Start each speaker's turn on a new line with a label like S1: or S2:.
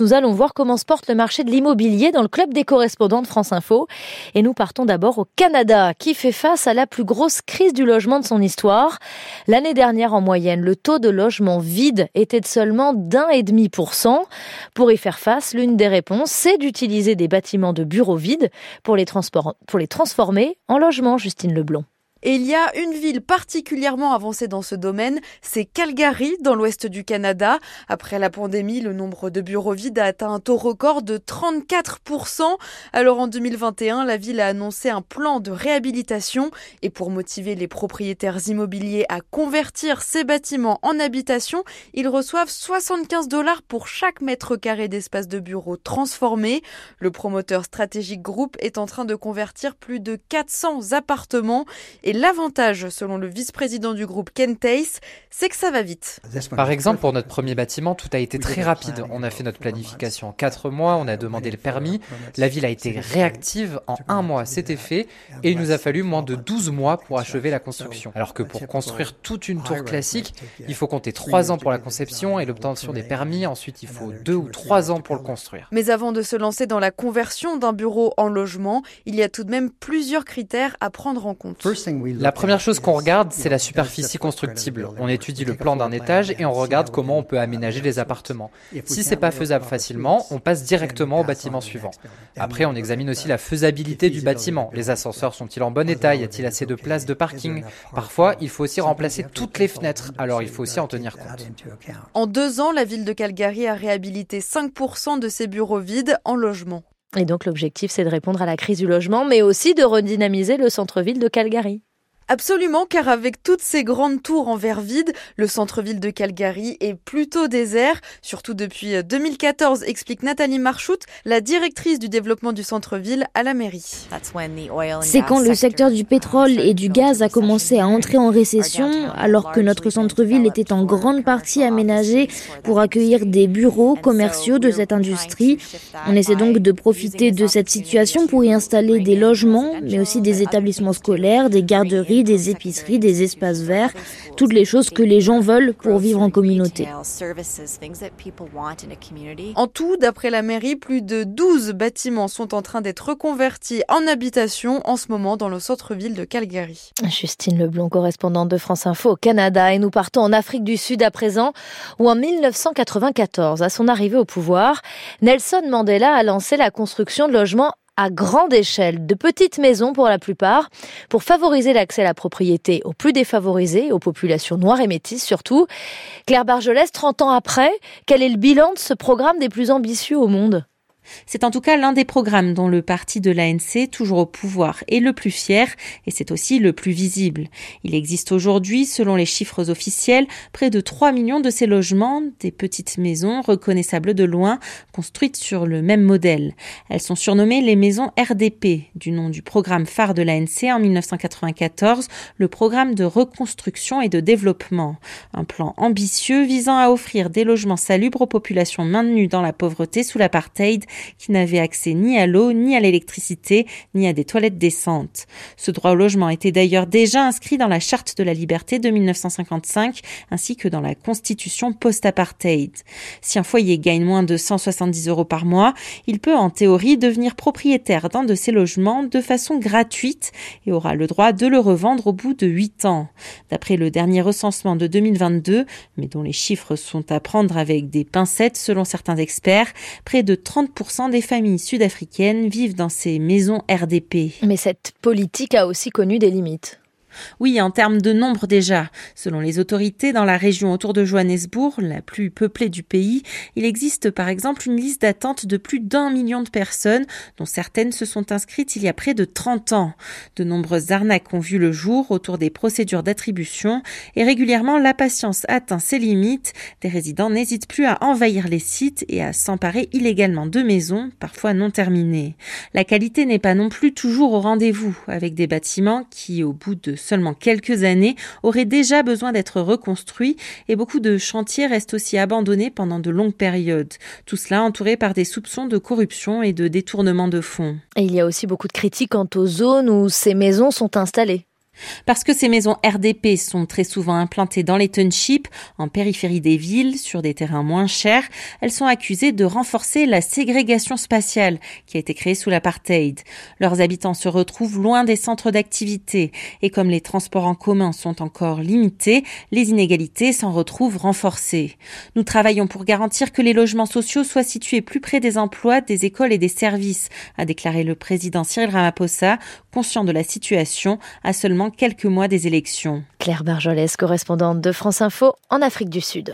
S1: Nous allons voir comment se porte le marché de l'immobilier dans le club des correspondants de France Info. Et nous partons d'abord au Canada, qui fait face à la plus grosse crise du logement de son histoire. L'année dernière, en moyenne, le taux de logement vide était de seulement d'un et demi pour cent. Pour y faire face, l'une des réponses, c'est d'utiliser des bâtiments de bureaux vides pour les, transformer en logements, Justine Leblond.
S2: Et il y a une ville particulièrement avancée dans ce domaine, c'est Calgary, dans l'ouest du Canada. Après la pandémie, le nombre de bureaux vides a atteint un taux record de 34%. Alors en 2021, la ville a annoncé un plan de réhabilitation et pour motiver les propriétaires immobiliers à convertir ces bâtiments en habitation, ils reçoivent 75 dollars pour chaque mètre carré d'espace de bureau transformé. Le promoteur stratégique groupe est en train de convertir plus de 400 appartements l'avantage, selon le vice-président du groupe Ken Tace, c'est que ça va vite.
S3: Par exemple, pour notre premier bâtiment, tout a été très rapide. On a fait notre planification en quatre mois, on a demandé le permis. La ville a été réactive en un mois, c'était fait. Et il nous a fallu moins de 12 mois pour achever la construction. Alors que pour construire toute une tour classique, il faut compter trois ans pour la conception et l'obtention des permis. Ensuite, il faut deux ou trois ans pour le construire.
S2: Mais avant de se lancer dans la conversion d'un bureau en logement, il y a tout de même plusieurs critères à prendre en compte.
S3: La première chose qu'on regarde, c'est la superficie constructible. On étudie le plan d'un étage et on regarde comment on peut aménager les appartements. Si c'est pas faisable facilement, on passe directement au bâtiment suivant. Après, on examine aussi la faisabilité du bâtiment. Les ascenseurs sont-ils en bon état? Y a-t-il assez de place de parking? Parfois, il faut aussi remplacer toutes les fenêtres, alors il faut aussi en tenir compte.
S2: En deux ans, la ville de Calgary a réhabilité 5% de ses bureaux vides en logement.
S1: Et donc l'objectif, c'est de répondre à la crise du logement, mais aussi de redynamiser le centre-ville de Calgary.
S2: Absolument, car avec toutes ces grandes tours en verre vide, le centre-ville de Calgary est plutôt désert, surtout depuis 2014, euh, explique Nathalie Marchout, la directrice du développement du centre-ville à la mairie.
S4: C'est quand le secteur du pétrole et du gaz a commencé à entrer en récession, alors que notre centre-ville était en grande partie aménagé pour accueillir des bureaux commerciaux de cette industrie. On essaie donc de profiter de cette situation pour y installer des logements, mais aussi des établissements scolaires, des garderies, des épiceries, des espaces verts, toutes les choses que les gens veulent pour vivre en communauté.
S2: En tout, d'après la mairie, plus de 12 bâtiments sont en train d'être reconvertis en habitation en ce moment dans le centre-ville de Calgary.
S1: Justine Leblond, correspondante de France Info au Canada. Et nous partons en Afrique du Sud à présent, où en 1994, à son arrivée au pouvoir, Nelson Mandela a lancé la construction de logements à grande échelle, de petites maisons pour la plupart, pour favoriser l'accès à la propriété aux plus défavorisés, aux populations noires et métisses surtout. Claire Bargelès, 30 ans après, quel est le bilan de ce programme des plus ambitieux au monde?
S5: C'est en tout cas l'un des programmes dont le parti de l'ANC, toujours au pouvoir, est le plus fier et c'est aussi le plus visible. Il existe aujourd'hui, selon les chiffres officiels, près de 3 millions de ces logements, des petites maisons reconnaissables de loin, construites sur le même modèle. Elles sont surnommées les maisons RDP, du nom du programme phare de l'ANC en 1994, le programme de reconstruction et de développement. Un plan ambitieux visant à offrir des logements salubres aux populations maintenues dans la pauvreté sous l'apartheid qui n'avaient accès ni à l'eau, ni à l'électricité, ni à des toilettes décentes. Ce droit au logement était d'ailleurs déjà inscrit dans la Charte de la liberté de 1955 ainsi que dans la Constitution post-apartheid. Si un foyer gagne moins de 170 euros par mois, il peut en théorie devenir propriétaire d'un de ces logements de façon gratuite et aura le droit de le revendre au bout de 8 ans. D'après le dernier recensement de 2022, mais dont les chiffres sont à prendre avec des pincettes selon certains experts, près de 30% des familles sud-africaines vivent dans ces maisons RDP.
S1: Mais cette politique a aussi connu des limites.
S5: Oui, en termes de nombre déjà. Selon les autorités, dans la région autour de Johannesburg, la plus peuplée du pays, il existe par exemple une liste d'attente de plus d'un million de personnes, dont certaines se sont inscrites il y a près de 30 ans. De nombreuses arnaques ont vu le jour autour des procédures d'attribution et régulièrement la patience atteint ses limites. Des résidents n'hésitent plus à envahir les sites et à s'emparer illégalement de maisons, parfois non terminées. La qualité n'est pas non plus toujours au rendez-vous, avec des bâtiments qui, au bout de seulement quelques années, auraient déjà besoin d'être reconstruits et beaucoup de chantiers restent aussi abandonnés pendant de longues périodes. Tout cela entouré par des soupçons de corruption et de détournement de fonds.
S1: Et il y a aussi beaucoup de critiques quant aux zones où ces maisons sont installées.
S5: Parce que ces maisons RDP sont très souvent implantées dans les townships, en périphérie des villes, sur des terrains moins chers, elles sont accusées de renforcer la ségrégation spatiale qui a été créée sous l'apartheid. Leurs habitants se retrouvent loin des centres d'activité et comme les transports en commun sont encore limités, les inégalités s'en retrouvent renforcées. Nous travaillons pour garantir que les logements sociaux soient situés plus près des emplois, des écoles et des services, a déclaré le président Cyril Ramaphosa, conscient de la situation à quelques mois des élections.
S1: Claire Barjolès, correspondante de France Info en Afrique du Sud.